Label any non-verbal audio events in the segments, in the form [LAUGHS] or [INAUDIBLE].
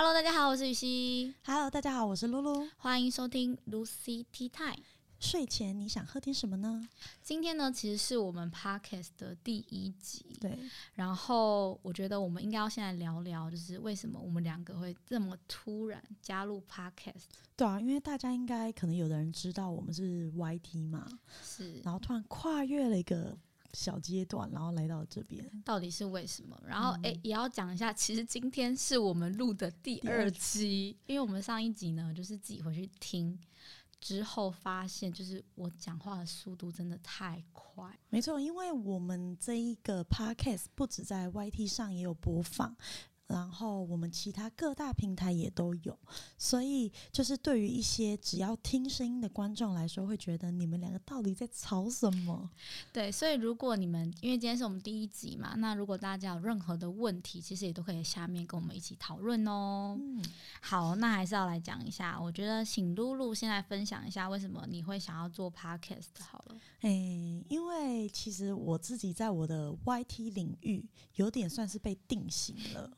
Hello，大家好，我是雨熙，Hello，大家好，我是露露。欢迎收听 Lucy Tea Time。睡前你想喝点什么呢？今天呢，其实是我们 Podcast 的第一集，对，然后我觉得我们应该要先来聊聊，就是为什么我们两个会这么突然加入 Podcast，对啊，因为大家应该可能有的人知道我们是 YT 嘛，是然后突然跨越了一个小阶段，然后来到这边。到底是为什么？然后嗯诶，也要讲一下，其实今天是我们录的第二第二期，因为我们上一集呢，就是自己回去听之后发现，就是我讲话的速度真的太快。没错，因为我们这一个 podcast 不止在 YT 上也有播放。然后我们其他各大平台也都有，所以就是对于一些只要听声音的观众来说，会觉得你们两个到底在吵什么？对，所以如果你们因为今天是我们第一集嘛，那如果大家有任何的问题，其实也都可以下面跟我们一起讨论哦。嗯，好，那还是要来讲一下，我觉得请露露先来分享一下为什么你会想要做 podcast 好了。诶，因为其实我自己在我的 YT 领域有点算是被定型了，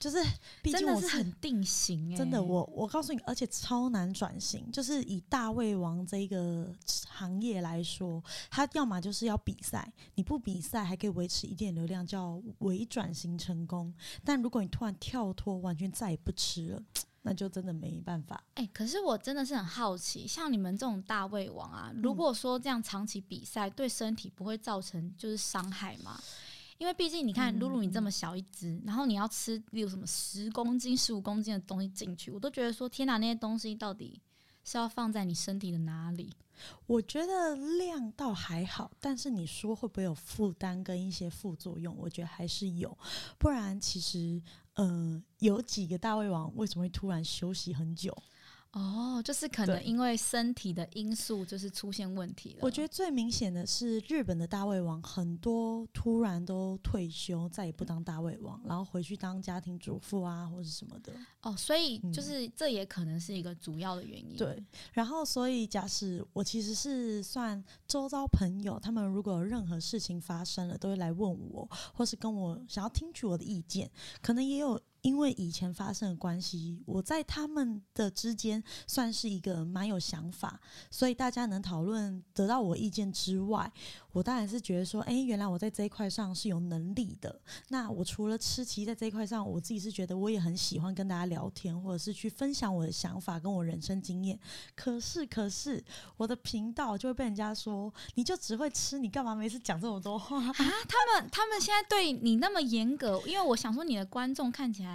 就是毕真竟我的是很定型哎、真的，我我告诉你，而且超难转型。就是以大胃王这个行业来说，它要么就是要比赛，你不比赛还可以维持一点流量，叫微转型成功。但如果你突然跳脱，完全再也不吃了，那就真的没办法。哎、可是我真的是很好奇，像你们这种大胃王啊，如果说这样长期比赛对身体不会造成就是伤害吗？因为毕竟你看，露露你这么小一只，然后你要吃，例如什么十公斤、十五公斤的东西进去，我都觉得说，天哪，那些东西到底是要放在你身体的哪里？我觉得量倒还好，但是你说会不会有负担跟一些副作用？我觉得还是有，不然其实，呃，有几个大胃王为什么会突然休息很久？哦，就是可能因为身体的因素，就是出现问题了。我觉得最明显的是日本的大胃王，很多突然都退休，再也不当大胃王，然后回去当家庭主妇啊，或者什么的。哦，所以嗯就是这也可能是一个主要的原因。对，然后所以假使我其实是算周遭朋友，他们如果有任何事情发生了，都会来问我，或是跟我想要听取我的意见，可能也有。因为以前发生的关系，我在他们的之间算是一个蛮有想法，所以大家能讨论得到我意见之外，我当然是觉得说，诶，原来我在这一块上是有能力的。那我除了吃，其实在这一块上，我自己是觉得我也很喜欢跟大家聊天，或者是去分享我的想法跟我人生经验。可是，可是我的频道就会被人家说，你就只会吃，你干嘛没事讲这么多话？啊，他们他们现在对你那么严格，因为我想说你的观众看起来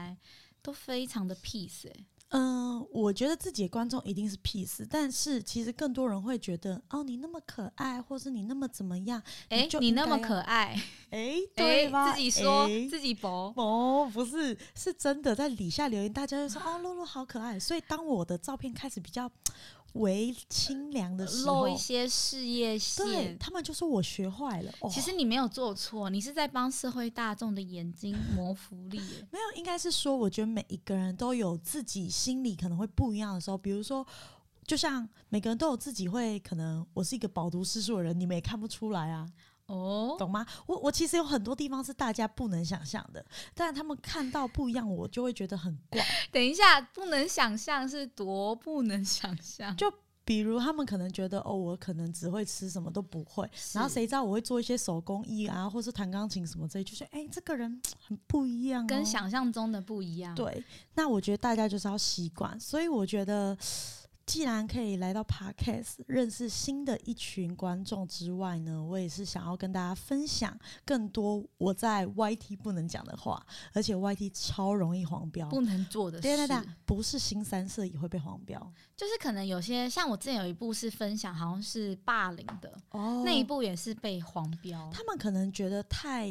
都非常的 peace 哎、嗯、我觉得自己的观众一定是 peace，但是其实更多人会觉得，哦，你那么可爱，或是你那么怎么样？哎、就你那么可爱，哎、哎、对吧？自己说、哎自己博，哦，不是，是真的，在底下留言，大家就说哦，露露好可爱。所以当我的照片开始比较微清凉的时候露一，些事业对线。他们就说我学坏了。哦、其实你没有做错，你是在帮社会大众的眼睛谋福利。[LAUGHS] 没有，应该是说，我觉得每一个人都有自己心里可能会不一样的时候，比如说。就像每个人都有自己会可能，我是一个饱读诗书的人，你们也看不出来啊，哦，懂吗？我我其实有很多地方是大家不能想象的，但他们看到不一样，我就会觉得很怪。[LAUGHS] 等一下，不能想象是多不能想象，就比如他们可能觉得哦，我可能只会吃什么都不会，然后谁知道我会做一些手工艺啊，或是弹钢琴什么之类，就是哎、这个人 [TSK] 很不一样、哦，跟想象中的不一样。对。那我觉得大家就是要习惯，所以我觉得。既然可以来到 Podcast 认识新的一群观众之外呢，我也是想要跟大家分享更多我在 YT 不能讲的话，而且 YT 超容易黄标。不能做的事。对对对，不是新三色也会被黄标就是可能有些像我之前有一部是分享，好像是霸凌的、哦那一部也是被黄标。他们可能觉得太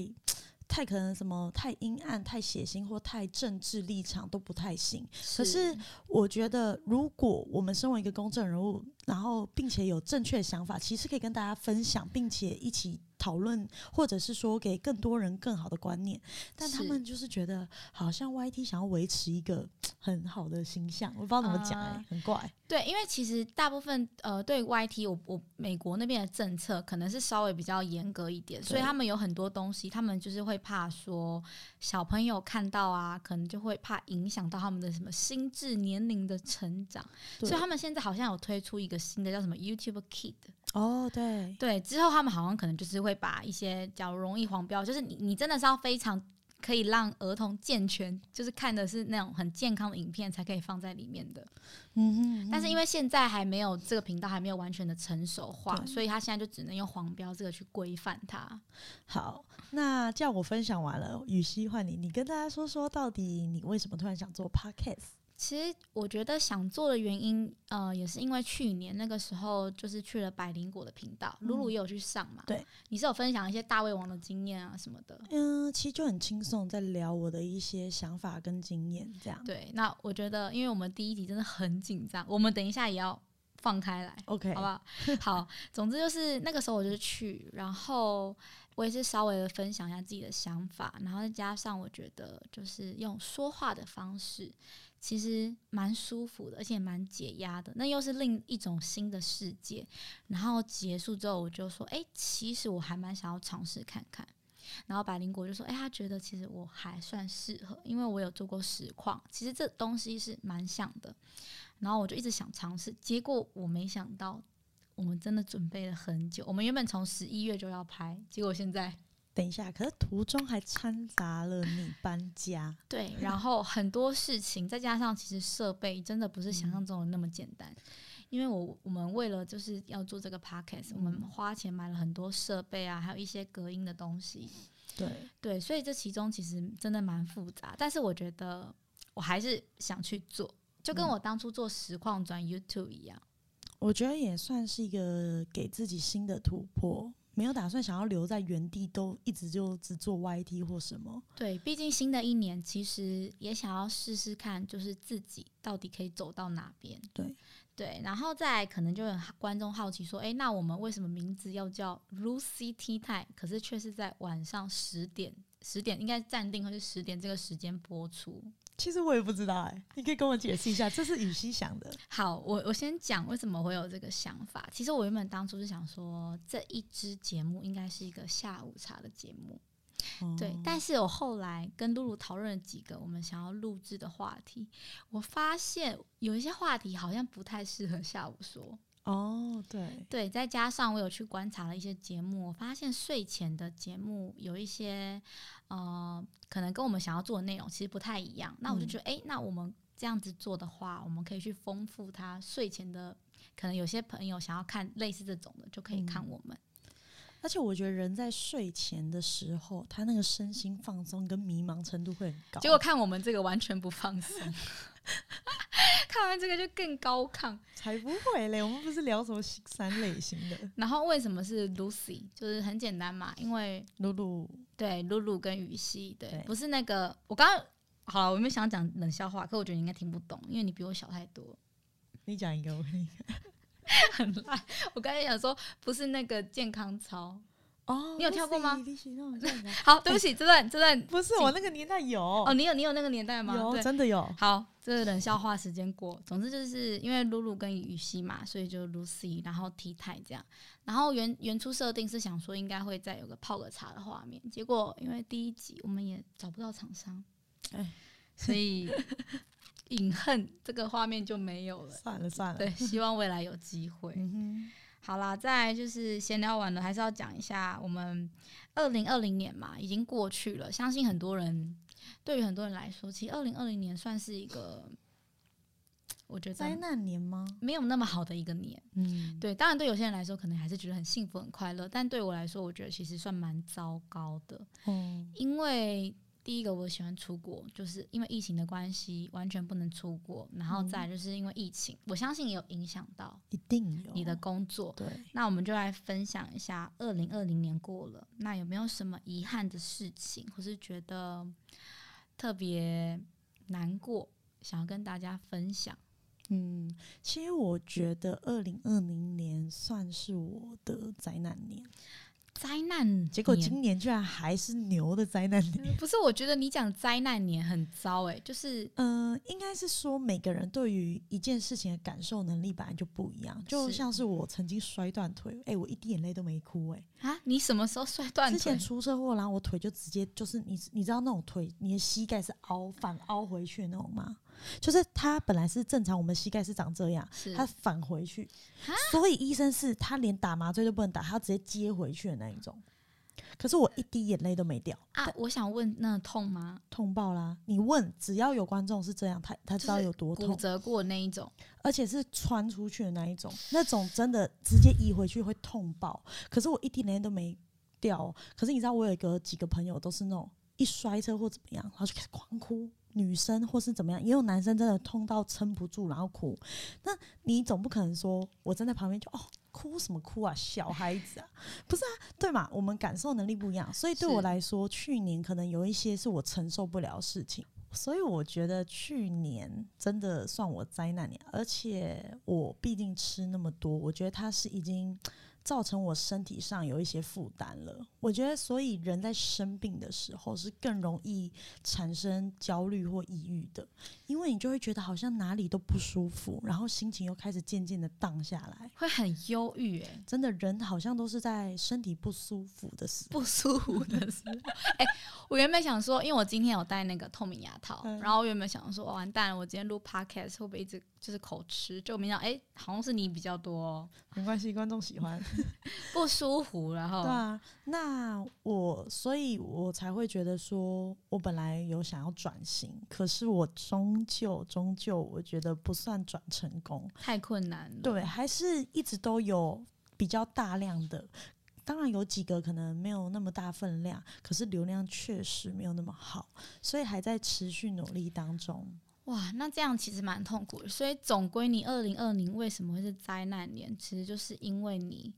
太可能什么太阴暗、太血腥或太政治立场都不太行。可是我觉得，如果我们身为一个公众人物，然后并且有正确的想法，其实可以跟大家分享，并且一起。讨论，或者是说给更多人更好的观念，但他们就是觉得好像 YT 想要维持一个很好的形象，我不知道怎么讲哎、啊很怪。对，因为其实大部分呃对 YT，我我美国那边的政策可能是稍微比较严格一点，所以他们有很多东西，他们就是会怕说小朋友看到啊，可能就会怕影响到他们的什么心智年龄的成长，所以他们现在好像有推出一个新的叫什么 YouTube Kid。哦，对，对，之后他们好像可能就是会把一些假如容易黄标，就是你你真的是要非常可以让儿童健全，就是看的是那种很健康的影片才可以放在里面的。嗯哼，但是因为现在还没有这个频道还没有完全的成熟化，所以他现在就只能用黄标这个去规范它。好，那叫我分享完了，雨熙换你，你跟大家说说，到底你为什么突然想做 podcast？其实我觉得想做的原因，呃，也是因为去年那个时候就是去了百灵果的频道，露露也有去上嘛。对，你是有分享一些大胃王的经验啊什么的。嗯，其实就很轻松，在聊我的一些想法跟经验，这样。对，那我觉得，因为我们第一集真的很紧张，我们等一下也要放开来，OK，好不好？[LAUGHS] 好，总之就是那个时候我就去，然后我也是稍微的分享一下自己的想法，然后再加上我觉得就是用说话的方式，其实蛮舒服的，而且蛮解压的。那又是另一种新的世界。然后结束之后，我就说，哎、其实我还蛮想要尝试看看。然后百灵果就说：“哎、他觉得其实我还算适合，因为我有做过实况，其实这东西是蛮像的。然后我就一直想尝试，结果我没想到，我们真的准备了很久。我们原本从十一月就要拍，结果现在等一下，可是途中还掺杂了你搬家，对，然后很多事情，再加上其实设备真的不是想象中的那么简单。因为我我们为了就是要做这个 podcast，、我们花钱买了很多设备啊，还有一些隔音的东西。对，对，所以这其中其实真的蛮复杂，但是我觉得我还是想去做，就跟嗯我当初做实况转 YouTube 一样。我觉得也算是一个给自己新的突破，没有打算想要留在原地，都一直就只做 YT 或什么。对，毕竟新的一年其实也想要试试看，就是自己到底可以走到哪边。对对，然后再可能就有观众好奇说，诶，那我们为什么名字要叫 Lucy Tea Time，可是却是在晚上十点，十点应该暂定或是十点这个时间播出？其实我也不知道哎、你可以跟我解释一下，这是雨熙想的。好，我我先讲为什么会有这个想法。其实我原本当初是想说，这一支节目应该是一个下午茶的节目，对哦。但是我后来跟露露讨论了几个我们想要录制的话题，我发现有一些话题好像不太适合下午说。哦，对，对，再加上我有去观察了一些节目，我发现睡前的节目有一些呃，可能跟我们想要做的内容其实不太一样。那我就嗯觉得，诶，那我们这样子做的话，我们可以去丰富他睡前的。可能有些朋友想要看类似这种的，就可以看嗯我们。而且我觉得人在睡前的时候，他那个身心放松跟迷茫程度会很高。结果看我们这个完全不放松，[LAUGHS] 看完这个就更高亢。才不会嘞，我们不是聊什么三类型的。然后为什么是 Lucy？就是很简单嘛，因为露露，对露露跟雨熙，对，对不是那个我刚刚好了，我没有想讲冷笑话，可我觉得你应该听不懂，因为你比我小太多，你讲一个，我跟你 [LAUGHS] 很烂。我刚才想说不是那个健康操。哦你有跳过吗 [LAUGHS] 好，对不起，这段这段 [LAUGHS] 不是我那个年代有哦，你有你有那个年代吗？有对。真的有。好，这个冷笑话时间过。总之就是因为露露跟雨熙嘛，所以就 Lucy，然后 T 太这样。然后原原初设定是想说应该会再有个泡个茶的画面，结果因为第一集我们也找不到厂商，[LAUGHS] 哎所以隐恨这个画面就没有了。算了算了，对，希望未来有机会。好啦，再来就是闲聊完了，还是要讲一下我们二零二零年嘛，已经过去了。相信很多人，对于很多人来说，其实二零二零年算是一个，我觉得灾难年吗？没有那么好的一个年。嗯，对，当然对有些人来说，可能还是觉得很幸福、很快乐，但对我来说，我觉得其实算蛮糟糕的，嗯，因为。第一个，我喜欢出国，就是因为疫情的关系，完全不能出国。然后再就是因为疫情，我相信也有影响到一定有你的工作。对，那我们就来分享一下，二零二零年过了，那有没有什么遗憾的事情，或是觉得特别难过，想要跟大家分享？嗯，其实我觉得二零二零年算是我的灾难年。灾难结果今年居然还是牛的灾难年。不是，我觉得你讲灾难年很糟哎、就是嗯、应该是说每个人对于一件事情的感受能力本来就不一样，就像是我曾经摔断腿，哎、我一滴眼泪都没哭、哎。啊，你什么时候摔断之前？出车祸，然后我腿就直接就是你你知道那种腿，你的膝盖是凹反凹回去的那种吗？就是他本来是正常，我们膝盖是长这样，是它反回去啊，所以医生是他连打麻醉都不能打，他要直接接回去的那一种。可是我一滴眼泪都没掉，啊，我想问，那痛吗？痛爆啦！你问，只要有观众是这样，他他知道有多痛，骨折过那一种？而且是穿出去的那一种，那种真的直接移回去会痛爆。可是我一滴眼泪都没掉哦、可是你知道，我有一个几个朋友都是那种一摔车或怎么样，然后就开始狂哭。女生或是怎么样，也有男生真的痛到撑不住，然后哭。那你总不可能说我站在旁边就哦哭什么哭啊，小孩子啊，[LAUGHS] 不是啊，对嘛？我们感受能力不一样，所以对我来说，去年可能有一些是我承受不了的事情。所以我觉得去年真的算我灾难年，而且我毕竟吃那么多，我觉得他是已经造成我身体上有一些负担了。我觉得，所以人在生病的时候是更容易产生焦虑或抑郁的，因为你就会觉得好像哪里都不舒服，然后心情又开始渐渐的荡下来。会很忧郁哎，真的，人好像都是在身体不舒服的时候。不舒服的时候。[LAUGHS] 哎、我原本想说，因为我今天有戴那个透明牙套，嗯然后我原本想说，完蛋了，我今天录 podcast 会不会一直就是口吃？就没想到，哎、好像是你比较多、哦、没关系，观众喜欢。[LAUGHS] 不舒服，然后对啊，那我所以，我才会觉得说，我本来有想要转型，可是我终究终究，我觉得不算转成功。太困难了。对，还是一直都有比较大量的，当然有几个可能没有那么大分量，可是流量确实没有那么好，所以还在持续努力当中。哇，那这样其实蛮痛苦的。所以总归你二零二零为什么会是灾难年？其实就是因为你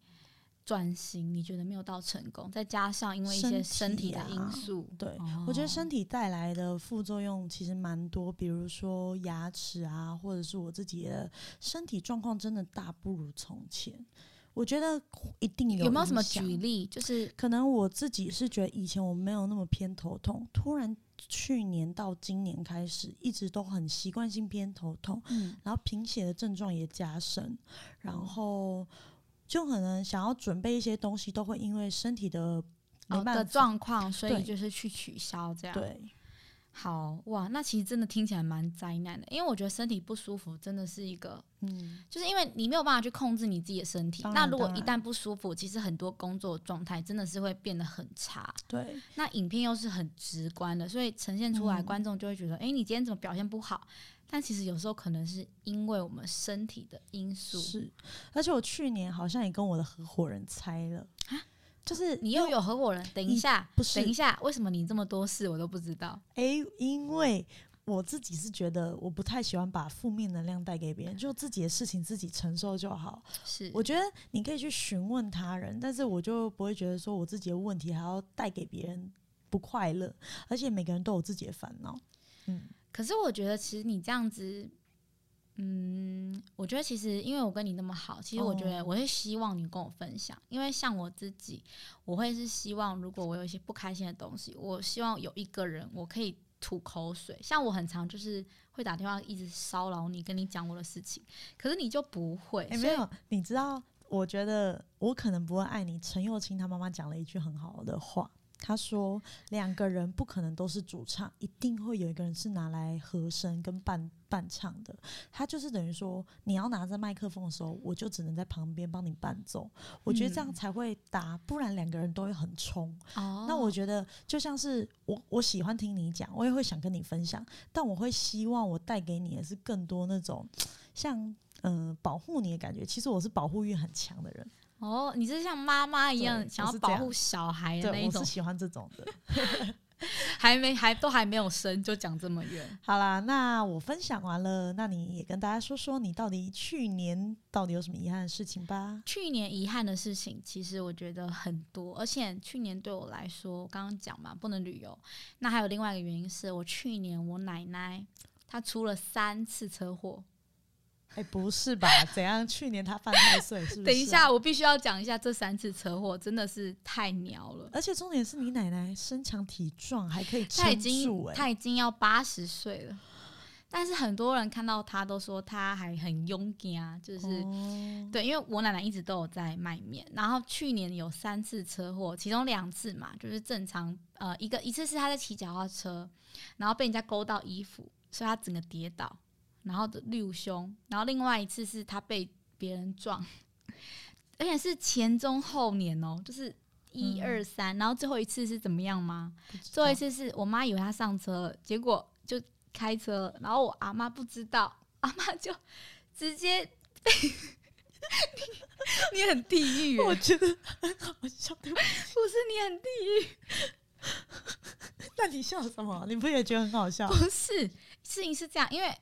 转型，你觉得没有到成功，再加上因为一些身身体的因素。对，哦我觉得身体带来的副作用其实蛮多，比如说牙齿啊，或者是我自己的身体状况真的大不如从前。我觉得一定有有没有什么举例？就是可能我自己是觉得以前我没有那么偏头痛，突然去年到今年开始，一直都很习惯性偏头痛，嗯，然后贫血的症状也加深，然后就可能想要准备一些东西，都会因为身体的的。状况，所以就是去取消这样。，对，好哇，那其实真的听起来蛮灾难的，因为我觉得身体不舒服真的是一个，嗯，就是因为你没有办法去控制你自己的身体。那如果一旦不舒服，其实很多工作状态真的是会变得很差。对，那影片又是很直观的，所以呈现出来，嗯观众就会觉得，哎、你今天怎么表现不好？但其实有时候可能是因为我们身体的因素。是，而且我去年好像也跟我的合伙人猜了，就是你又有合伙人？等一下，不是等一下，为什么你这么多事我都不知道？诶，因为我自己是觉得我不太喜欢把负面能量带给别人，就自己的事情自己承受就好。是我觉得你可以去询问他人，但是我就不会觉得说我自己的问题还要带给别人不快乐，而且每个人都有自己的烦恼。嗯，可是我觉得，其实你这样子，嗯，我觉得其实因为我跟你那么好，其实我觉得哦我会希望你跟我分享，因为像我自己，我会是希望如果我有一些不开心的东西，我希望有一个人我可以吐口水。像我很常就是会打电话一直骚扰你，跟你讲我的事情，可是你就不会，没有，你知道，我觉得我可能不会爱你。陈幼卿他妈妈讲了一句很好的话。他说：“两个人不可能都是主唱，一定会有一个人是拿来和声跟伴伴唱的。他就是等于说，你要拿着麦克风的时候，我就只能在旁边帮你伴奏。我觉得这样嗯才会搭，不然两个人都会很冲。哦，那我觉得就像是我，我喜欢听你讲，我也会想跟你分享，但我会希望我带给你的是更多那种像嗯、呃保护你的感觉。其实我是保护欲很强的人，哦，你是像妈妈一样想要保护小孩的那，一种我是，喜欢这种的。[LAUGHS] 还没还都还没有生就讲这么远。好啦，那我分享完了，那你也跟大家说说你到底去年到底有什么遗憾的事情吧？去年遗憾的事情，其实我觉得很多，而且去年对我来说，我刚刚讲嘛，不能旅游。那还有另外一个原因是我去年我奶奶她出了三次车祸，哎、不是吧？怎样？去年他犯太岁，是不是、啊等一下，，我必须要讲一下这三次车祸真的是太鸟了。而且重点是你奶奶身强体壮，还可以他已撑住、哎，经他已经要八十岁了，但是很多人看到他都说他还很勇敢啊，就是、哦对，因为我奶奶一直都有在卖面，然后去年有三次车祸，其中两次嘛，就是正常呃一个一次是他在骑脚踏车，然后被人家勾到衣服，所以他整个跌倒，然后六胸，然后另外一次是他被别人撞，而且是前中后年哦，就是一嗯二三，然后最后一次是怎么样吗？最后一次是我妈以为他上车了，结果就开车了，然后我阿妈不知道，阿妈就直接被 [LAUGHS] 你 [LAUGHS] 你很地狱耶，我觉得很好笑。对不起不是你很地狱，[LAUGHS] 那你笑什么？你不也觉得很好笑？不是事情是这样，因为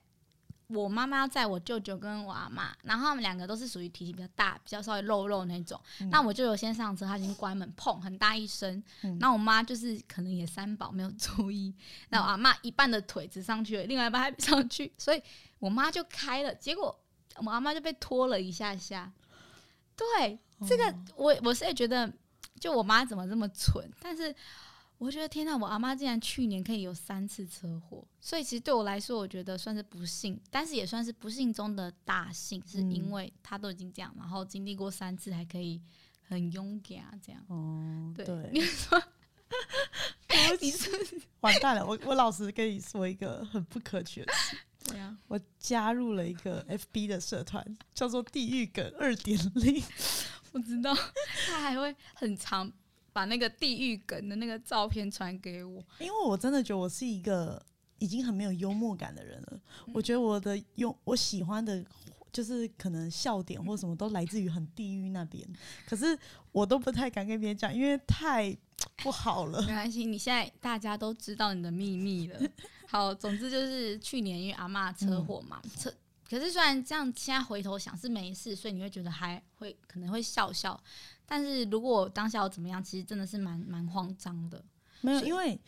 我妈妈要载我舅舅跟我阿妈，然后他们两个都是属于体型比较大、比较稍微肉肉那种。嗯那我舅舅先上车，他已经关门，砰，很大一声。嗯那我妈就是可能也三宝没有注意，那我阿妈一半的腿只上去了，另外一半还没上去，所以我妈就开了，结果我阿妈就被拖了一下下。对，这个我我是也觉得，就我妈怎么这么蠢？但是我觉得天呐，我阿妈竟然去年可以有三次车祸，所以其实对我来说，我觉得算是不幸，但是也算是不幸中的大幸，是因嗯为她都已经这样，然后经历过三次，还可以很勇敢啊这样。哦，对对，[LAUGHS] 你说，[LAUGHS] 你是不是完蛋了！我我老实跟你说一个很不可取的事，[LAUGHS] 对啊？我加入了一个 FB 的社团，叫做“地狱梗二点零我知道，他还会很常把那个地狱梗的那个照片传给我。”，因为我真的觉得我是一个已经很没有幽默感的人了。嗯我觉得我的用我喜欢的，就是可能笑点或什么都来自于很地狱那边，可是我都不太敢跟别人讲，因为太不好了。没关系，你现在大家都知道你的秘密了。[LAUGHS] 好，总之就是去年因为阿嬷车祸嘛，车。可是虽然这样，现在回头想是没事，所以你会觉得还会可能会笑笑。但是如果当下我怎么样，其实真的是蛮蛮慌张的。没有，因为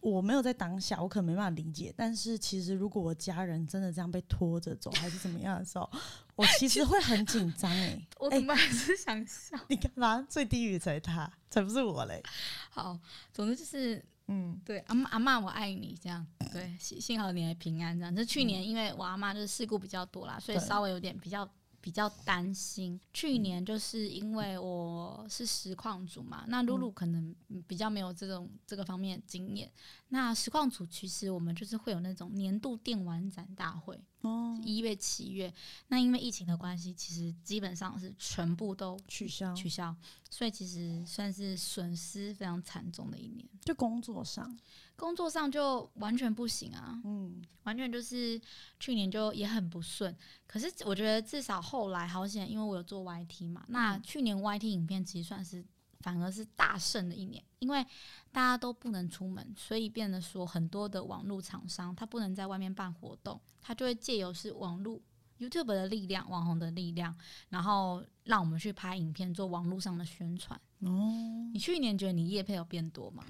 我没有在当下，我可能没办法理解。但是其实如果我家人真的这样被拖着走，还是怎么样的时候，[LAUGHS] 我其实会很紧张 [LAUGHS] 哎。我怎么还是想笑？你干嘛？最低语才他，才不是我嘞。好，总之就是嗯，对，阿妈阿妈我爱你这样，对，幸幸好你还平安这样。就去年因为我阿妈就是事故比较多啦，所以稍微有点比较比较担心。去年就是因为我是实况组嘛，那露露可能嗯比较没有这种这个方面的经验。那实况组其实我们就是会有那种年度电玩展大会，哦，一月、七月。那因为疫情的关系，其实基本上是全部都取消，取消，所以其实算是损失非常惨重的一年。就工作上，工作上就完全不行啊，嗯，完全就是去年就也很不顺。可是我觉得至少后来好险，因为我有做 YT 嘛，那去年 YT 影片其实算是反而是大胜的一年，因为大家都不能出门，所以变得说很多的网络厂商他不能在外面办活动，他就会借由是网络 YouTube 的力量、网红的力量，然后让我们去拍影片做网络上的宣传。哦，你去年觉得你业配有变多吗？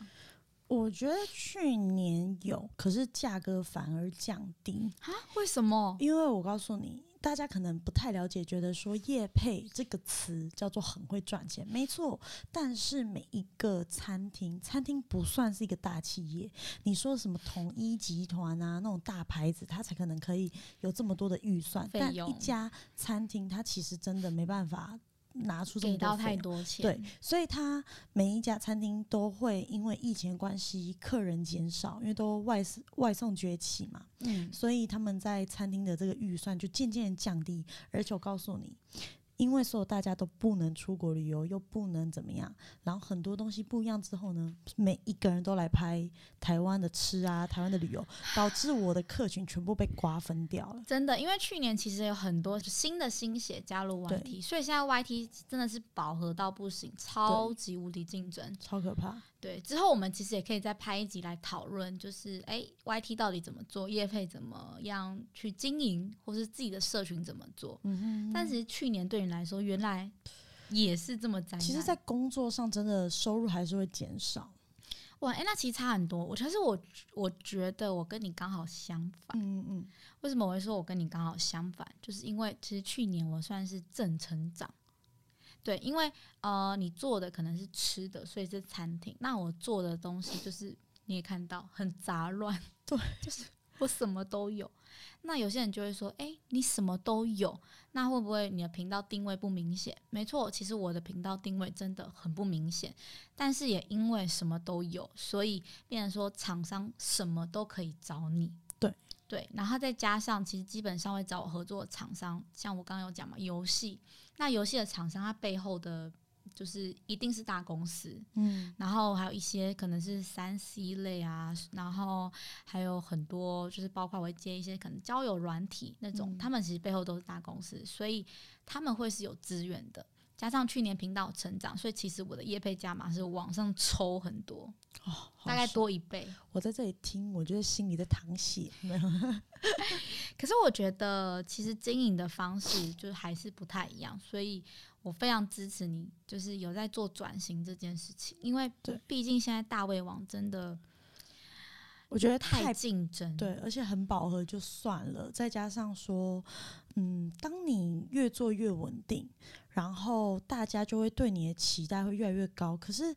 我觉得去年有，可是价格反而降低，啊？为什么？因为我告诉你，大家可能不太了解，觉得说“业配”这个词叫做很会赚钱，没错。但是每一个餐厅，餐厅不算是一个大企业，你说什么统一集团啊那种大牌子，它才可能可以有这么多的预算。但一家餐厅，它其实真的没办法拿出这么给到太多钱，对，所以他每一家餐厅都会因为疫情的关系，客人减少，因为都外外送崛起嘛，嗯，所以他们在餐厅的这个预算就渐渐降低。而且我告诉你，因为所有大家都不能出国旅游，又不能怎么样，然后很多东西不一样之后呢，每一个人都来拍台湾的吃啊，台湾的旅游，[SIGHS] 导致我的客群全部被瓜分掉了。真的，因为去年其实有很多新的新血加入 YT，所以现在 YT 真的是饱和到不行，超级无敌竞争。超可怕！对，之后我们其实也可以再拍一集来讨论，就是哎，YT 到底怎么做，业配怎么样去经营，或是自己的社群怎么做。嗯哼但是去年对你来说，原来也是这么灾难。其实，在工作上真的收入还是会减少。哇，哎、那其实差很多。我其实我我觉得我跟你刚好相反。嗯嗯为什么我会说我跟你刚好相反？就是因为其实去年我算是正成长。对，因为呃，你做的可能是吃的，所以是餐厅。那我做的东西就是你也看到很杂乱，[LAUGHS] 对，就是我什么都有。那有些人就会说：“诶，你什么都有，那会不会你的频道定位不明显？”没错，其实我的频道定位真的很不明显，但是也因为什么都有，所以变成说厂商什么都可以找你。对对，然后再加上其实基本上会找我合作的厂商，像我刚刚有讲嘛，游戏，那游戏的厂商它背后的就是一定是大公司，嗯然后还有一些可能是三 C 类啊，然后还有很多就是包括我会接一些可能交友软体那种，嗯他们其实背后都是大公司，所以他们会是有资源的。加上去年频道成长，所以其实我的业配加码是往上抽很多，哦，大概。多一倍。我在这里听，我觉得心里在淌血。[LAUGHS] 可是我觉得其实经营的方式就是还是不太一样，所以我非常支持你，就是有在做转型这件事情，因为毕竟现在大胃王真的我觉得太太竞争，对，而且很饱和就算了，再加上说，嗯，当你越做越稳定，然后大家就会对你的期待会越来越高。可是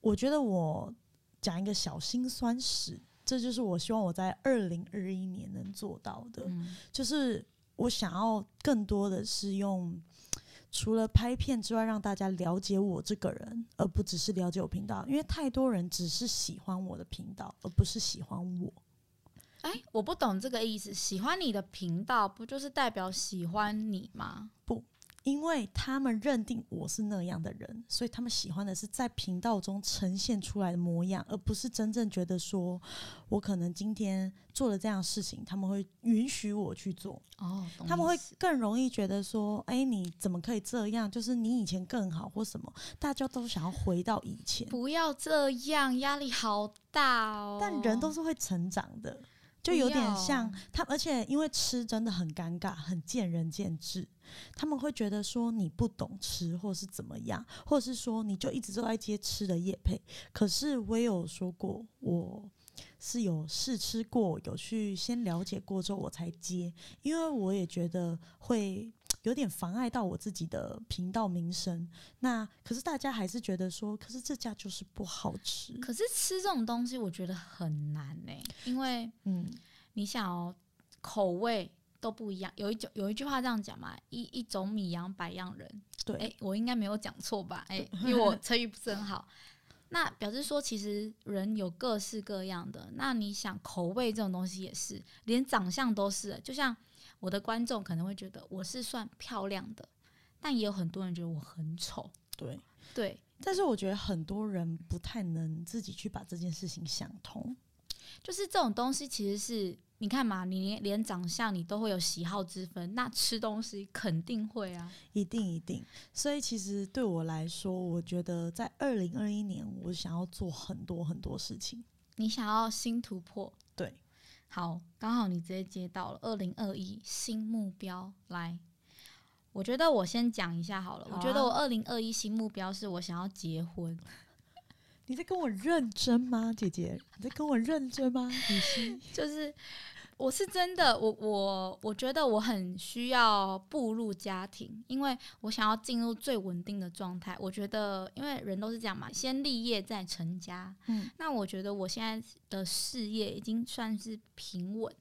我觉得我讲一个小心酸史，这就是我希望我在二零二一年能做到的，嗯，就是我想要更多的是用。除了拍片之外，让大家了解我这个人，而不只是了解我频道，因为太多人只是喜欢我的频道，而不是喜欢我。哎、我不懂这个意思。喜欢你的频道，不就是代表喜欢你吗？因为他们认定我是那样的人，所以他们喜欢的是在频道中呈现出来的模样，而不是真正觉得说我可能今天做了这样的事情，他们会允许我去做，哦，他们会更容易觉得说，哎，你怎么可以这样？就是你以前更好或什么，大家都想要回到以前，不要这样，压力好大哦。但人都是会成长的。就有点像他，而且因为吃真的很尴尬，很见仁见智。他们会觉得说你不懂吃，或是怎么样，或者是说你就一直都在接吃的业配。可是我也有说过，我是有试吃过，有去先了解过之后我才接，因为我也觉得会有点妨碍到我自己的频道名声。那可是大家还是觉得说，可是这家就是不好吃。可是吃这种东西，我觉得很难呢、因为嗯，你想哦，口味都不一样。有一句有一句话这样讲嘛，一一种米养百样人。对，哎、我应该没有讲错吧？哎、因为我成语不是很好。那表示说，其实人有各式各样的。那你想，口味这种东西也是，连长相都是。就像我的观众可能会觉得我是算漂亮的，但也有很多人觉得我很丑。对。对，但是我觉得很多人不太能自己去把这件事情想通。就是这种东西，其实是你看嘛，你连连长相你都会有喜好之分，那吃东西肯定会啊。一定一定，所以其实对我来说，我觉得在二零二一年，我想要做很多很多事情。你想要新突破，对，好，刚好你直接接到了二零二一新目标来。我觉得我先讲一下好了。好啊我觉得我二零二一新目标是我想要结婚。[LAUGHS] 你在跟我认真吗，姐姐？你在跟我认真吗，你是？[LAUGHS] 就是我是真的，我我我觉得我很需要步入家庭，因为我想要进入最稳定的状态。我觉得，因为人都是这样嘛，先立业再成家。嗯，那我觉得我现在的事业已经算是平稳，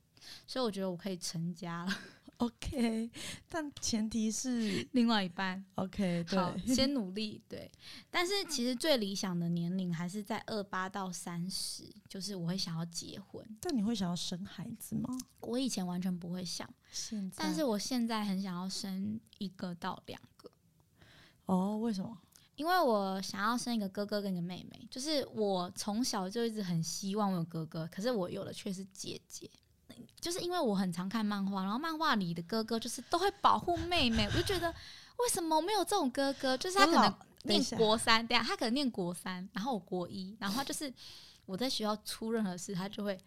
所以我觉得我可以成家了。OK，[LAUGHS] 但前提是另外一半 OK，好，对，先 [LAUGHS] 努力。对，但是其实最理想的年龄还是在二八到三十，就是我会想要结婚。但你会想要生孩子吗？我以前完全不会想。现在，但是我现在很想要生一个到两个，哦，为什么？因为我想要生一个哥哥跟一个妹妹。就是我从小就一直很希望我有哥哥，可是我有的却是姐姐。就是因为我很常看漫画，然后漫画里的哥哥就是都会保护妹妹，我就觉得为什么没有这种哥哥？就是他可能念国三，对啊，他可能念国三，然后我国一，然后他就是我在学校出任何事，他就会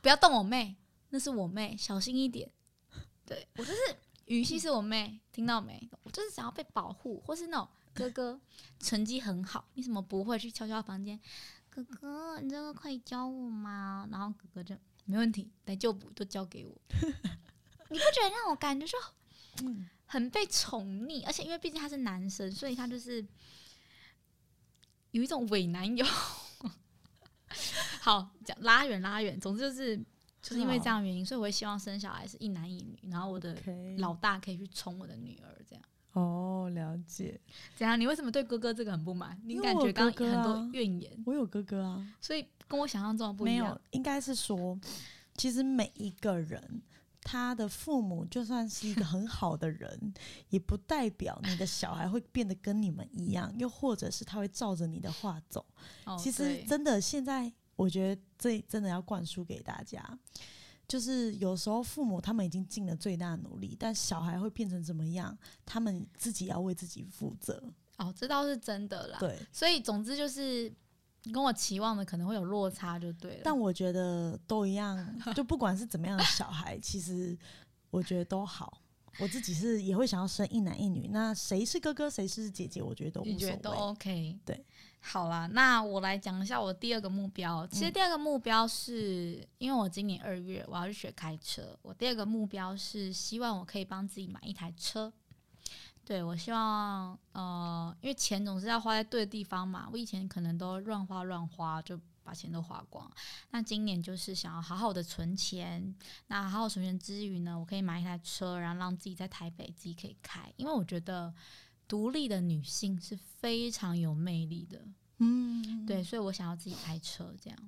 不要动我妹，那是我妹，小心一点。对我就是语气是我妹，听到没？我就是想要被保护，或是那种哥哥成绩很好，你怎么不会去敲敲房间？哥哥哥，你这个可以教我吗？”然后哥哥就没问题，来就补都交给我。[LAUGHS] 你不觉得让我感觉就很被宠溺？而且因为毕竟他是男生，所以他就是有一种伪男友。[LAUGHS] 好，讲拉远拉远，总之就是就是因为这样原因，所以我会希望生小孩是一男一女，然后我的老大可以去宠我的女儿，这样。哦，了解。怎样？你为什么对哥哥这个很不满？你感觉刚哥哥刚很多啊怨言，我有哥哥啊，所以跟我想象中的不没一样有。，应该是说，其实每一个人。他的父母就算是一个很 [LAUGHS] 好的人，也不代表你的小孩会变得跟你们一样，又或者是他会照着你的话走。哦其实真的，现在我觉得这真的要灌输给大家，就是有时候父母他们已经尽了最大的努力，但小孩会变成怎么样，他们自己要为自己负责。哦，这倒是真的啦。对，所以总之就是跟我期望的可能会有落差，就对了。但我觉得都一样，就不管是怎么样的小孩，[LAUGHS] 其实我觉得都好。我自己是也会想要生一男一女，那谁是哥哥谁是姐姐，我觉得都无所你觉得都谓。OK？对，好啦，那我来讲一下我第二个目标。其实嗯第二个目标是、因为我今年二月我要去学开车，我第二个目标是希望我可以帮自己买一台车。对我希望呃，因为钱总是要花在对的地方嘛，我以前可能都乱花乱花，就把钱都花光。那今年就是想要好好的存钱，那好好存钱之余呢，我可以买一台车，然后让自己在台北自己可以开，因为我觉得独立的女性是非常有魅力的。嗯，对，所以我想要自己开车，这样。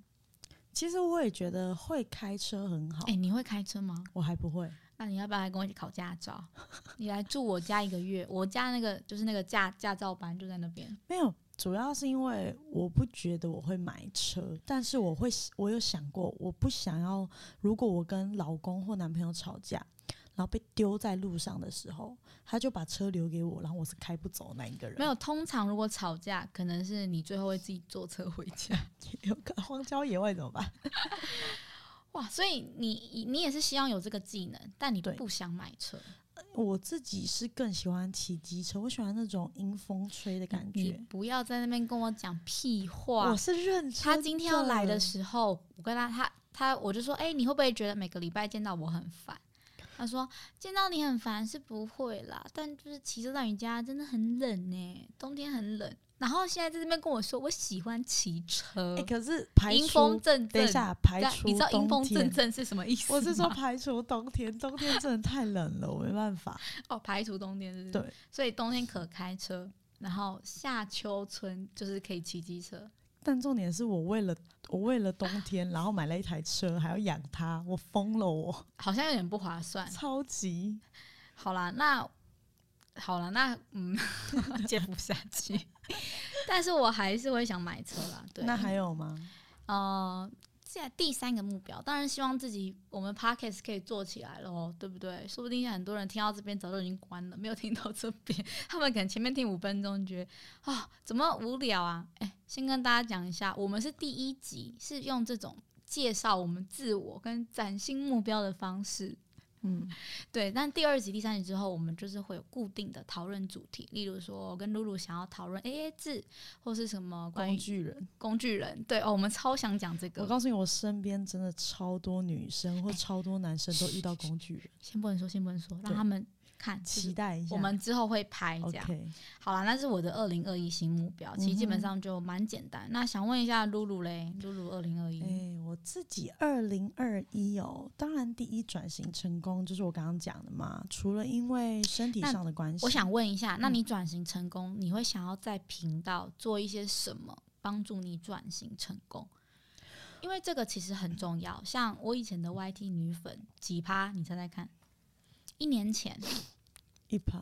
其实我也觉得会开车很好，哎、你会开车吗？我还不会。那你要不要来跟我一起考驾照？[LAUGHS] 你来住我家一个月，我家那个就是那个驾驾照班就在那边。没有，主要是因为我不觉得我会买车，但是我会，我有想过，我不想要，如果我跟老公或男朋友吵架，然后被丢在路上的时候，他就把车留给我，然后我是开不走那一个人。没有，通常如果吵架，可能是你最后会自己坐车回家。[LAUGHS] 有个荒郊野外怎么办？[LAUGHS] 哇，所以你你也是希望有这个技能，但你不想买车，我自己是更喜欢骑机车，我喜欢那种迎风吹的感你觉。不要在那边跟我讲屁话我。是认真。他今天要来的时候，我跟他他他，我就说，哎、你会不会觉得每个礼拜见到我很烦？他说见到你很烦是不会啦，但就是骑车到你家真的很冷呢，冬天很冷。然后现在在这边跟我说，我喜欢骑车哎、，可是排阴风除，阵阵。等一下排除你知道阴风阵阵是什么意思吗？我是说排除冬天，冬天真的太冷了，我没办法。[LAUGHS] 哦，排除冬天？对，所以冬天可开车，然后夏秋春就是可以骑机车。但重点是我为了我为了冬天，然后买了一台车，还要养它，我疯了我，好像有点不划算。超级好啦，那好了，那嗯，[LAUGHS] 接不下去。[LAUGHS] 但是我还是会想买车啦。对，那还有吗？呃，现在第三个目标，当然希望自己我们 podcast 可以做起来了哦，对不对？说不定很多人听到这边早就已经关了，没有听到这边，他们可能前面听五分钟觉得啊、怎么无聊啊？哎，先跟大家讲一下，我们是第一集是用这种介绍我们自我跟崭新目标的方式。嗯，对，但第二集、第三集之后，我们就是会有固定的讨论主题，例如说，我跟露露想要讨论 A A 制，或是什么关工具人。工具人。对哦，我们超想讲这个。我告诉你，我身边真的超多女生或超多男生都遇到工具人，先不能说，先不能说，让他们看。期待一下。我们之后会拍这样。好啦，那是我的二零二一新目标，其实基本上就蛮简单。那想问一下露露嘞，露露二零二一，哎、我自己二零二一哦，当然第一转型成功就是我刚刚讲的嘛，除了因为身体上的关系，我想问一下，那嗯你转型成功，你会想要在频道做一些什么帮助你转型成功？因为这个其实很重要。像我以前的 YT 女粉几趴，你猜猜看？一年前一趴，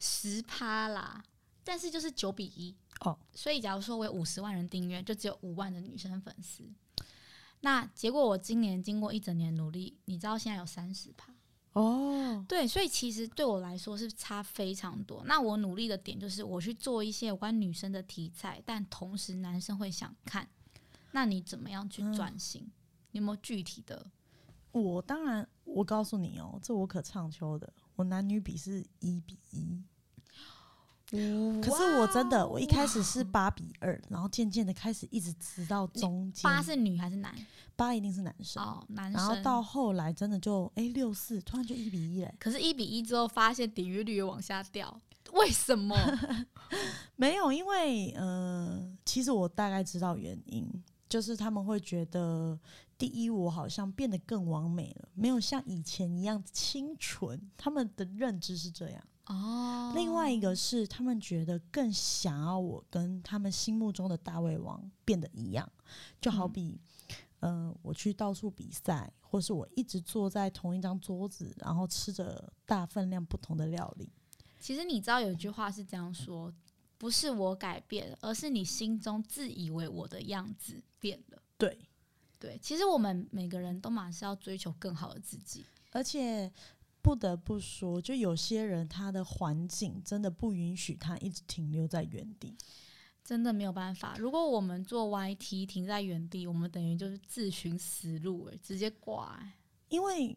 十趴啦，但是就是九比一哦。所以假如说我有五十万人订阅，就只有五万的女生粉丝。那结果我今年经过一整年努力，你知道现在有三十趴。哦，对，所以其实对我来说是差非常多。那我努力的点就是我去做一些有关女生的题材，但同时男生会想看。那你怎么样去转型？你有没有具体的？我当然，我告诉你哦，这我可唱秋的，我男女比是一比一，可是我真的，我一开始是八比二，然后渐渐的开始一直直到中间。八是女还是男？八一定是男生，哦，男然后生。到后来真的就哎六四，突然就一比一嘞。可是，一比一之后发现点阅率又往下掉，为什么？[LAUGHS] 没有，因为呃，其实我大概知道原因，就是他们会觉得，第一，我好像变得更完美了，没有像以前一样清纯，他们的认知是这样。哦，另外一个是，他们觉得更想要我跟他们心目中的大胃王变得一样，就好嗯比，呃，我去到处比赛，或是我一直坐在同一张桌子，然后吃着大分量不同的料理。其实你知道有一句话是这样说，不是我改变了，而是你心中自以为我的样子变了。对，对，其实我们每个人都马是要追求更好的自己。而且不得不说，就有些人他的环境真的不允许他一直停留在原地。真的没有办法。如果我们做 YT 停在原地，我们等于就是自寻死路、欸，直接挂、欸。因为，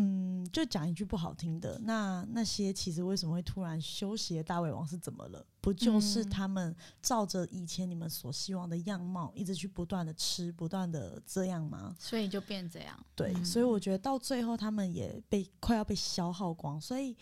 嗯，就讲一句不好听的，那那些其实为什么会突然休息的大胃王是怎么了？不就是嗯他们照着以前你们所希望的样貌，一直去不断的吃，不断的这样吗？所以就变这样。对，嗯所以我觉得到最后他们也被快要被消耗光，所以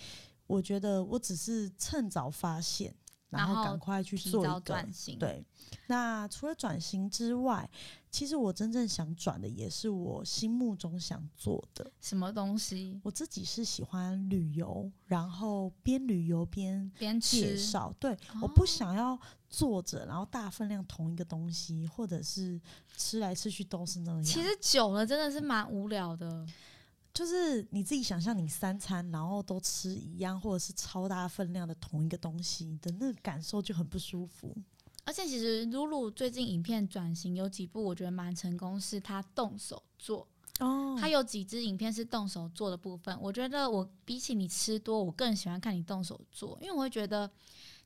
我觉得我只是趁早发现，然后赶快去做一个转型。，对，那除了转型之外，其实我真正想转的也是我心目中想做的。什么东西我自己是喜欢旅游，然后边旅游边边吃，介绍。对，我哦不想要坐着，然后大分量同一个东西，或者是吃来吃去都是那样。其实久了真的是蛮无聊的。就是你自己想象，你三餐然后都吃一样，或者是超大分量的同一个东西的那个感受就很不舒服。而且其实露露最近影片转型有几部我觉得蛮成功，是她动手做。哦她有几支影片是动手做的部分，我觉得我比起你吃多，我更喜欢看你动手做，因为我会觉得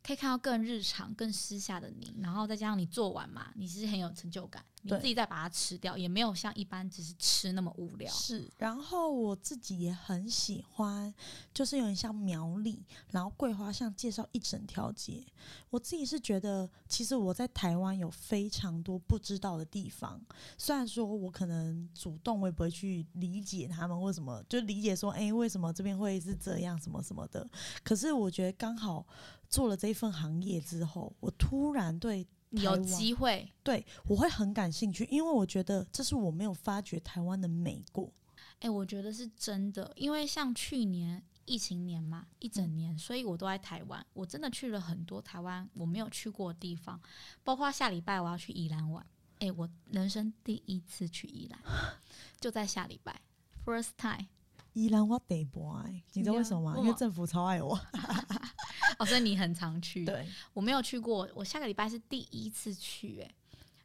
可以看到更日常、更私下的你，然后再加上你做完嘛，你是很有成就感，你自己再把它吃掉，也没有像一般只是吃那么无聊。是，然后我自己也很喜欢，就是有点像苗栗，然后桂花巷介绍一整条街。我自己是觉得，其实我在台湾有非常多不知道的地方。虽然说我可能主动，我也不会去理解他们为什么，就理解说，哎、为什么这边会是这样，什么什么的。可是我觉得刚好做了这一份行业之后，我突然对你有机会，对我会很感兴趣，因为我觉得这是我没有发掘台湾的美过。哎、我觉得是真的，因为像去年疫情年嘛，一整年，所以我都在台湾。我真的去了很多台湾我没有去过的地方，包括下礼拜我要去宜兰玩。哎、我人生第一次去宜兰，[LAUGHS] 就在下礼拜，first time。宜兰我得不爱，你知道为什么吗？因为政府超爱我。[LAUGHS] 哦，所以你很常去。[LAUGHS] 对，我没有去过，我下个礼拜是第一次去、哎，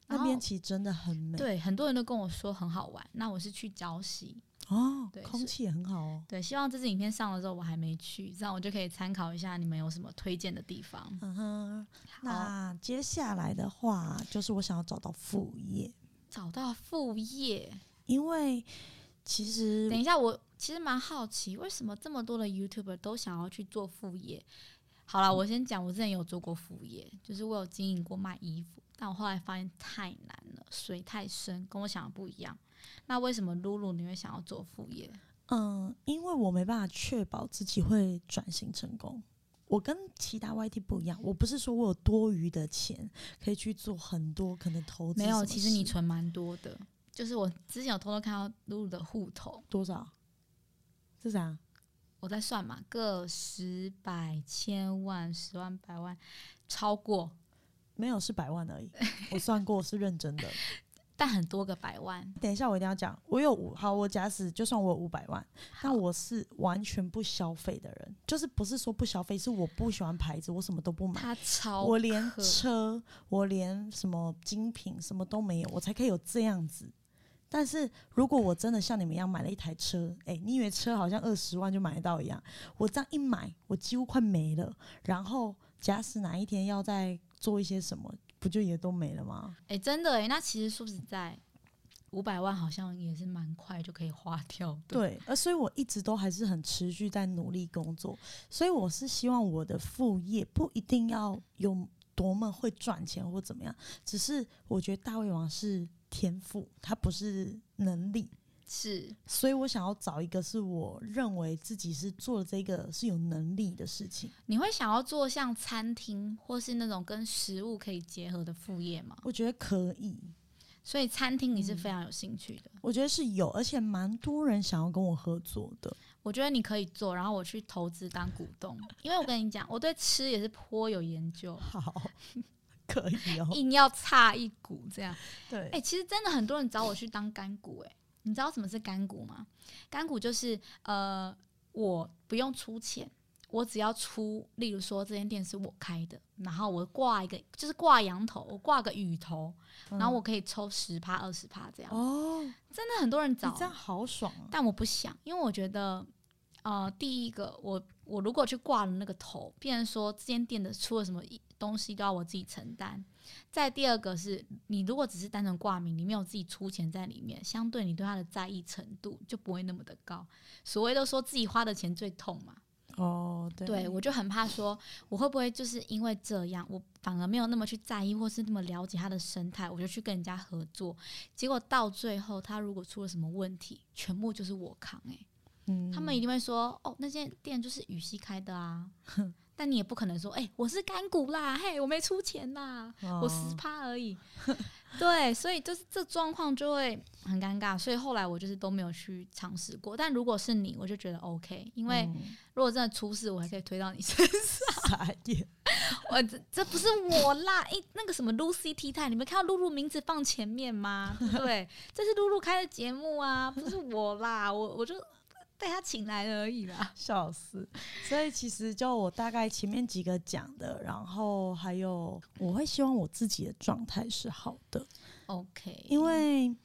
然那边其实真的很美。对很多人都跟我说很好玩。那我是去礁溪，哦对，空气也很好哦。对，希望这支影片上了之后我还没去，这样我就可以参考一下你们有什么推荐的地方。嗯哼，那接下来的话，就是我想要找到副业，找到副业。因为其实等一下，我其实蛮好奇，为什么这么多的 YouTuber 都想要去做副业？好了，我先讲，我之前有做过副业，就是我有经营过卖衣服，但我后来发现太难了，水太深，跟我想的不一样。那为什么露露你会想要做副业？嗯，因为我没办法确保自己会转型成功。我跟其他 YT 不一样，我不是说我有多余的钱可以去做很多可能投资。没有，其实你存蛮多的。就是我之前有偷偷看到露露的户头，多少？是啥？我在算嘛，个十百千万十万百万，超过，没有，是百万而已。我算过，是认真的。[LAUGHS] 但很多个百万。等一下，我一定要讲，我有五好，我假使就算我有五百万，但我是完全不消费的人，就是不是说不消费，是我不喜欢牌子，我什么都不买，他超我连车，我连什么精品什么都没有，我才可以有这样子。但是如果我真的像你们一样买了一台车，诶，你以为车好像二十万就买得到一样？我这样一买，我几乎快没了。然后假使哪一天要再做一些什么，不就也都没了吗？哎、真的哎、那其实说实在，五百万好像也是蛮快就可以花掉的。对，而，所以我一直都还是很持续在努力工作，所以我是希望我的副业不一定要有多么会赚钱或怎么样，只是我觉得大胃王是天赋，它不是能力，是，所以我想要找一个是我认为自己是做这个是有能力的事情，你会想要做像餐厅或是那种跟食物可以结合的副业吗？我觉得可以。所以餐厅你是非常有兴趣的，我觉得是有，而且蛮多人想要跟我合作的。我觉得你可以做，然后我去投资当股东，因为我跟你讲，我对吃也是颇有研究。好，可以哦，硬要差一股这样。对，哎，其实真的很多人找我去当干股，哎，你知道什么是干股吗？干股就是呃，我不用出钱。我只要出，例如说这间店是我开的，然后我挂一个，就是挂羊头，我挂个雨头，然后我可以抽十趴、二十趴这样。哦，真的很多人找，这样好爽啊！但我不想，因为我觉得，呃，第一个，我我如果去挂了那个头，变成说这间店的出了什么东西都要我自己承担。再第二个是，你如果只是单纯挂名，你没有自己出钱在里面，相对你对他的在意程度就不会那么的高。所谓都说自己花的钱最痛嘛。哦，对，我就很怕说，我会不会就是因为这样，我反而没有那么去在意，或是那么了解他的生态，我就去跟人家合作，结果到最后，他如果出了什么问题，全部就是我扛哎，嗯，他们一定会说，哦，那间店就是羽西开的啊，但你也不可能说，哎，我是干股啦，嘿，我没出钱啦，我十趴而已。对，所以就是这状况就会很尴尬，所以后来我就是都没有去尝试过。但如果是你，我就觉得 OK，因为如果真的出事，我还可以推到你身上。[LAUGHS] 我这这不是我啦，诶，那个什么 Lucy T 太，你们看到露露名字放前面吗？对，这是露露开的节目啊，不是我啦，我我就。[LAUGHS] 被他请来而已啦，[LAUGHS] 笑死！所以其实就我大概前面几个讲的，然后还有我会希望我自己的状态是好的，OK，因为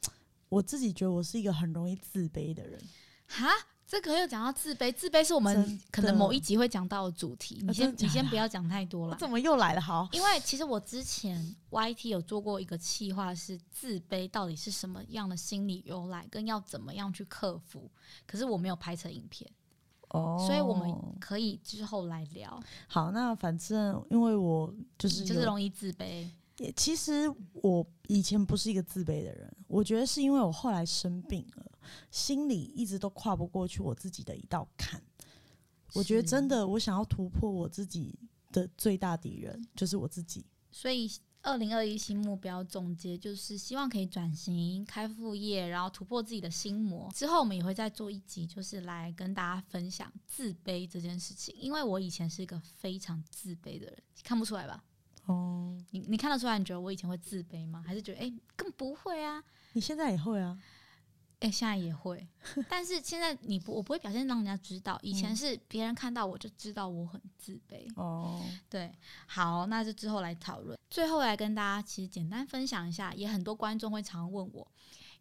我自己觉得我是一个很容易自卑的人，哈。这个又讲到自卑，自卑是我们可能某一集会讲到的主题。你先，你先不要讲太多了。怎么又来了？好，因为其实我之前 YT 有做过一个企划，是自卑到底是什么样的心理由来，跟要怎么样去克服。可是我没有拍成影片，哦，所以我们可以之后来聊。好，那反正因为我就是就是容易自卑。也其实我以前不是一个自卑的人，我觉得是因为我后来生病了。心里一直都跨不过去我自己的一道坎，我觉得真的，我想要突破我自己的最大敌人就是我自己。所以，二零二一新目标总结就是希望可以转型、开副业，然后突破自己的心魔。之后我们也会再做一集，就是来跟大家分享自卑这件事情。因为我以前是一个非常自卑的人，看不出来吧？哦，你你看得出来？你觉得我以前会自卑吗？还是觉得哎，根本不会啊？你现在也会啊？哎，现在也会，[LAUGHS] 但是现在你不，我不会表现让人家知道。以前是别人看到我就知道我很自卑。哦，对，好，那就之后来讨论。最后来跟大家其实简单分享一下，也很多观众会常问我，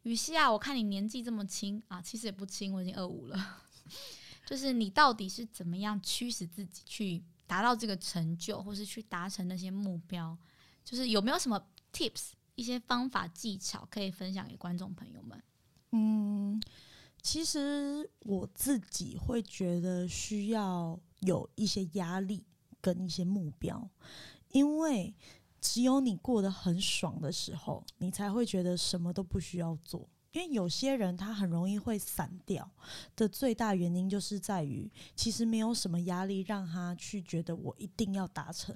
雨熙啊，我看你年纪这么轻啊，其实也不轻，我已经二五了。[LAUGHS] 就是你到底是怎么样驱使自己去达到这个成就，或是去达成那些目标？就是有没有什么 tips，一些方法技巧可以分享给观众朋友们？嗯，其实我自己会觉得需要有一些压力跟一些目标，因为只有你过得很爽的时候，你才会觉得什么都不需要做。因为有些人他很容易会散掉的最大原因，就是在于其实没有什么压力让他去觉得我一定要达成。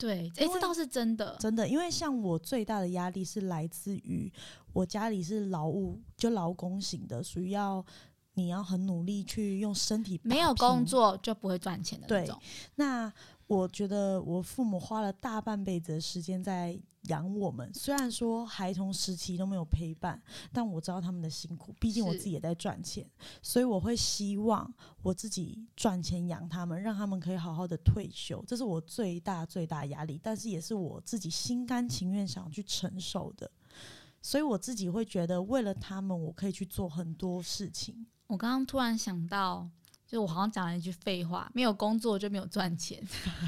对，哎，这倒是真的，真的，因为像我最大的压力是来自于我家里是劳务，就劳工型的，属于要你要很努力去用身体，没有工作就不会赚钱的那种。那我觉得我父母花了大半辈子的时间在。养我们，虽然说孩童时期都没有陪伴，但我知道他们的辛苦。毕竟我自己也在赚钱，所以我会希望我自己赚钱养他们，让他们可以好好的退休。这是我最大最大压力，但是也是我自己心甘情愿想去承受的。所以我自己会觉得，为了他们，我可以去做很多事情。我刚刚突然想到，就我好像讲了一句废话：没有工作就没有赚钱，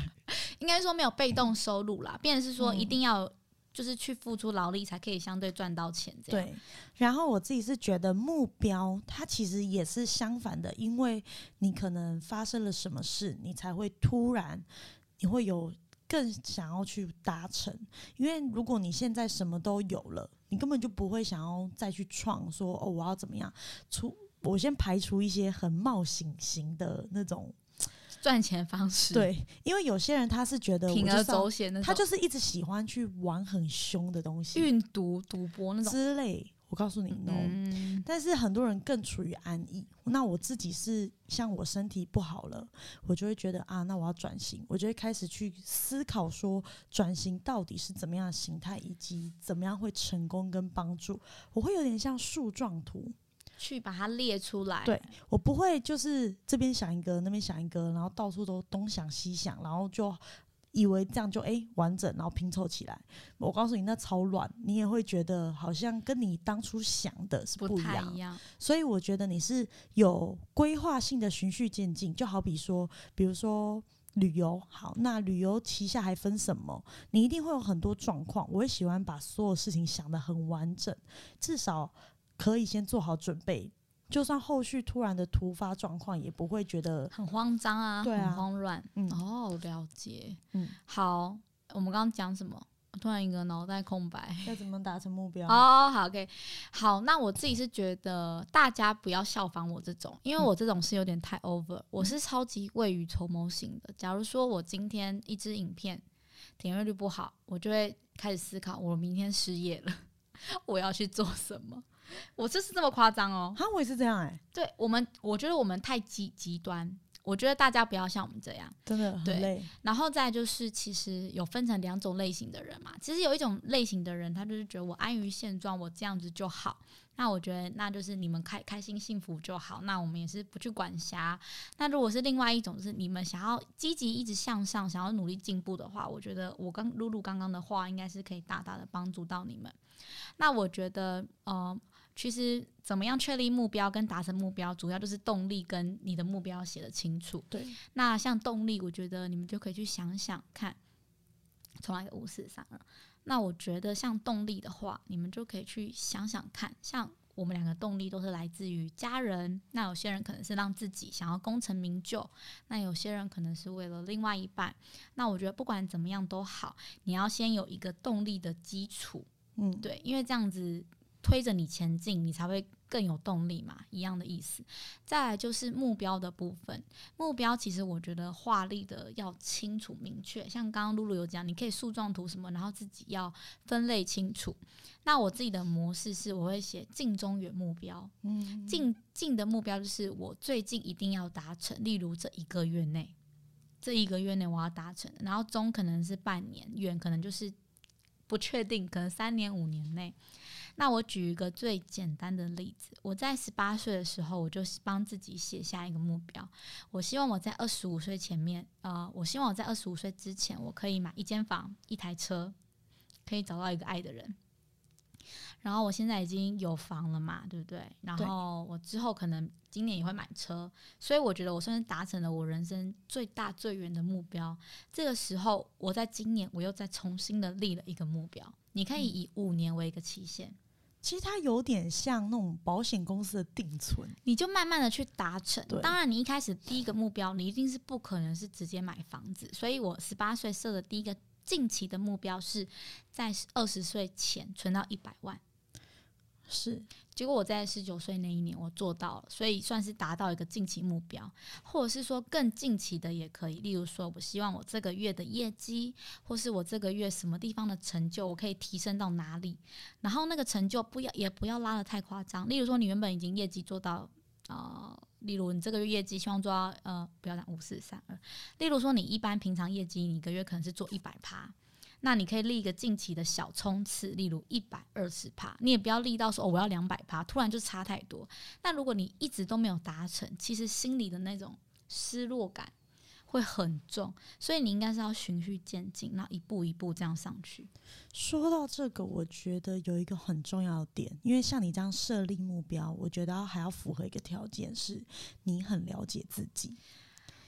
[LAUGHS] 应该说没有被动收入啦。变是说一定要。就是去付出劳力才可以相对赚到钱，这样。对，然后我自己是觉得目标它其实也是相反的，因为你可能发生了什么事，你才会突然你会有更想要去达成。因为如果你现在什么都有了，你根本就不会想要再去创，说哦我要怎么样。除我先排除一些很冒险型的那种赚钱方式，，对，因为有些人他是觉得我铤而走险那，他就是一直喜欢去玩很凶的东西运毒、赌博那种。之类。我告诉你，no，、嗯，但是很多人更处于安逸。那我自己是像我身体不好了，我就会觉得啊，那我要转型，我就会开始去思考说，转型到底是怎么样的形态，以及怎么样会成功跟帮助。我会有点像树状图，去把它列出来。对我不会就是这边想一个，那边想一个，然后到处都东想西想，然后就以为这样就诶完整，然后拼凑起来。我告诉你，那超乱，你也会觉得好像跟你当初想的是不一样太一。样。所以我觉得你是有规划性的循序渐进，就好比说，比如说旅游，好，那旅游旗下还分什么？你一定会有很多状况。我也喜欢把所有事情想得很完整，至少可以先做好准备，就算后续突然的突发状况，也不会觉得很慌张啊，对啊很慌乱。嗯哦，了解。嗯好，我们刚刚讲什么？突然一个脑袋空白。要怎么达成目标。哦，好，OK，好，那我自己是觉得大家不要效仿我这种，因为我这种是有点太 over，、我是超级未雨绸缪型的。假如说我今天一支影片点阅率不好，我就会开始思考，我明天失业了，[LAUGHS] 我要去做什么？我就是这么夸张哦。哈，我也是这样哎、对我们，我觉得我们太极极端，我觉得大家不要像我们这样。真的很对累。然后再就是，其实有分成两种类型的人嘛。其实有一种类型的人，他就是觉得我安于现状，我这样子就好。那我觉得那就是你们开开心幸福就好。那我们也是不去管辖。那如果是另外一种，是你们想要积极一直向上，想要努力进步的话，我觉得我刚露露刚刚的话，应该是可以大大的帮助到你们。那我觉得，呃，其实怎么样确立目标跟达成目标，主要就是动力跟你的目标写得清楚。对，那像动力，我觉得你们就可以去想想看，从来一个五四三二。那我觉得像动力的话，你们就可以去想想看，像我们两个动力都是来自于家人，那有些人可能是让自己想要功成名就，那有些人可能是为了另外一半。那我觉得不管怎么样都好，你要先有一个动力的基础，嗯，对，因为这样子推着你前进，你才会更有动力嘛，一样的意思。再来就是目标的部分，目标其实我觉得画立的要清楚明确，像刚刚露露有讲，你可以树状图什么，然后自己要分类清楚。那我自己的模式是，我会写近、中、远目标。嗯，近近的目标就是我最近一定要达成，例如这一个月内，这一个月内我要达成，然后中可能是半年，远可能就是不确定，可能三年五年内。那我举一个最简单的例子，我在十八岁的时候，我就帮自己写下一个目标，我希望我在二十五岁前面，呃，我希望我在二十五岁之前，我可以买一间房、一台车，可以找到一个爱的人。然后我现在已经有房了嘛，对不对？然后我之后可能今年也会买车，所以我觉得我算是达成了我人生最大最远的目标。这个时候，我在今年我又再重新的立了一个目标。你可以以五年为一个期限，其实它有点像那种保险公司的定存。你就慢慢的去达成。当然，你一开始第一个目标，你一定是不可能是直接买房子，所以我十八岁设的第一个近期的目标是在二十岁前存到一百万。是，结果我在十九岁那一年我做到了，所以算是达到一个近期目标，或者是说更近期的也可以。例如说，我希望我这个月的业绩，或是我这个月什么地方的成就，我可以提升到哪里。然后那个成就不要也不要拉的太夸张。例如说，你原本已经业绩做到呃，例如你这个月业绩希望做到呃，不要讲五四三二。例如说，你一般平常业绩你一个月可能是做一百趴。那你可以立一个近期的小冲刺，例如一百二十趴，你也不要立到说哦我要两百趴，突然就差太多。那如果你一直都没有达成，其实心里的那种失落感会很重，所以你应该是要循序渐进，然后一步一步这样上去。说到这个，我觉得有一个很重要的点，因为像你这样设立目标，我觉得还要符合一个条件，是你很了解自己，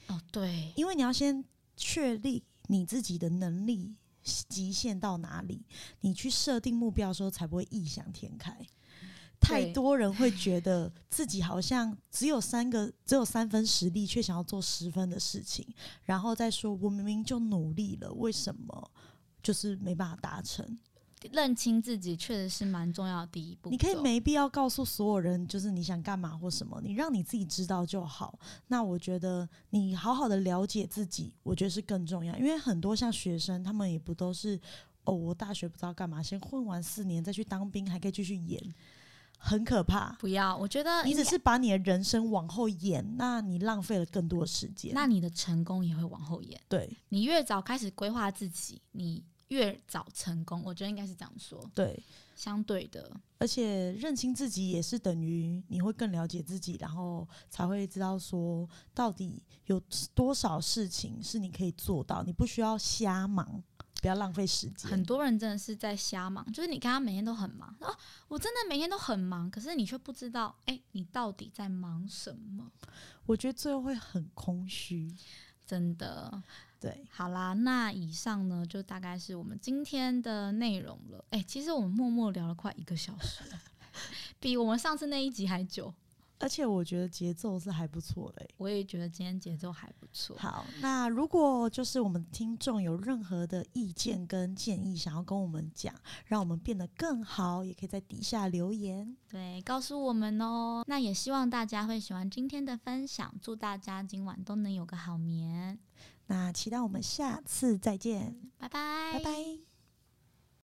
哦，对，因为你要先确立你自己的能力极限到哪里，你去设定目标的时候才不会异想天开。太多人会觉得自己好像只有三个，只有三分实力，却想要做十分的事情，然后再说我明明就努力了，为什么就是没办法达成？认清自己确实是蛮重要的第一步。你可以没必要告诉所有人，就是你想干嘛或什么，你让你自己知道就好。那我觉得你好好的了解自己，我觉得是更重要。因为很多像学生，他们也不都是哦，我大学不知道干嘛，先混完四年再去当兵，还可以继续演，很可怕。不要，我觉得你只是把你的人生往后延，那你浪费了更多的时间，那你的成功也会往后延。对你越早开始规划自己，你。越早成功，我觉得应该是这样说。对，相对的，而且认清自己也是等于你会更了解自己，然后才会知道说到底有多少事情是你可以做到，你不需要瞎忙，不要浪费时间。很多人真的是在瞎忙，就是你看他每天都很忙啊，我真的每天都很忙，可是你却不知道，哎，你到底在忙什么？我觉得最后会很空虚，真的。对，好啦，那以上呢就大概是我们今天的内容了。哎，其实我们默默聊了快一个小时，[LAUGHS] 比我们上次那一集还久。而且我觉得节奏是还不错的，我也觉得今天节奏还不错。好，那如果就是我们听众有任何的意见跟建议，想要跟我们讲，让我们变得更好，也可以在底下留言，对，告诉我们哦。那也希望大家会喜欢今天的分享，祝大家今晚都能有个好眠。那期待我们下次再见，拜拜，拜拜。